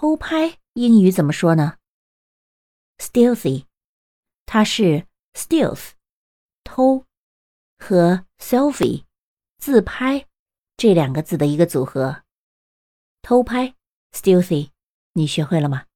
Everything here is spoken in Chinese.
偷拍英语怎么说呢？Stealthy 它是 stealth 偷和 selfie 自拍这两个字的一个组合。偷拍 stealthy 你学会了吗？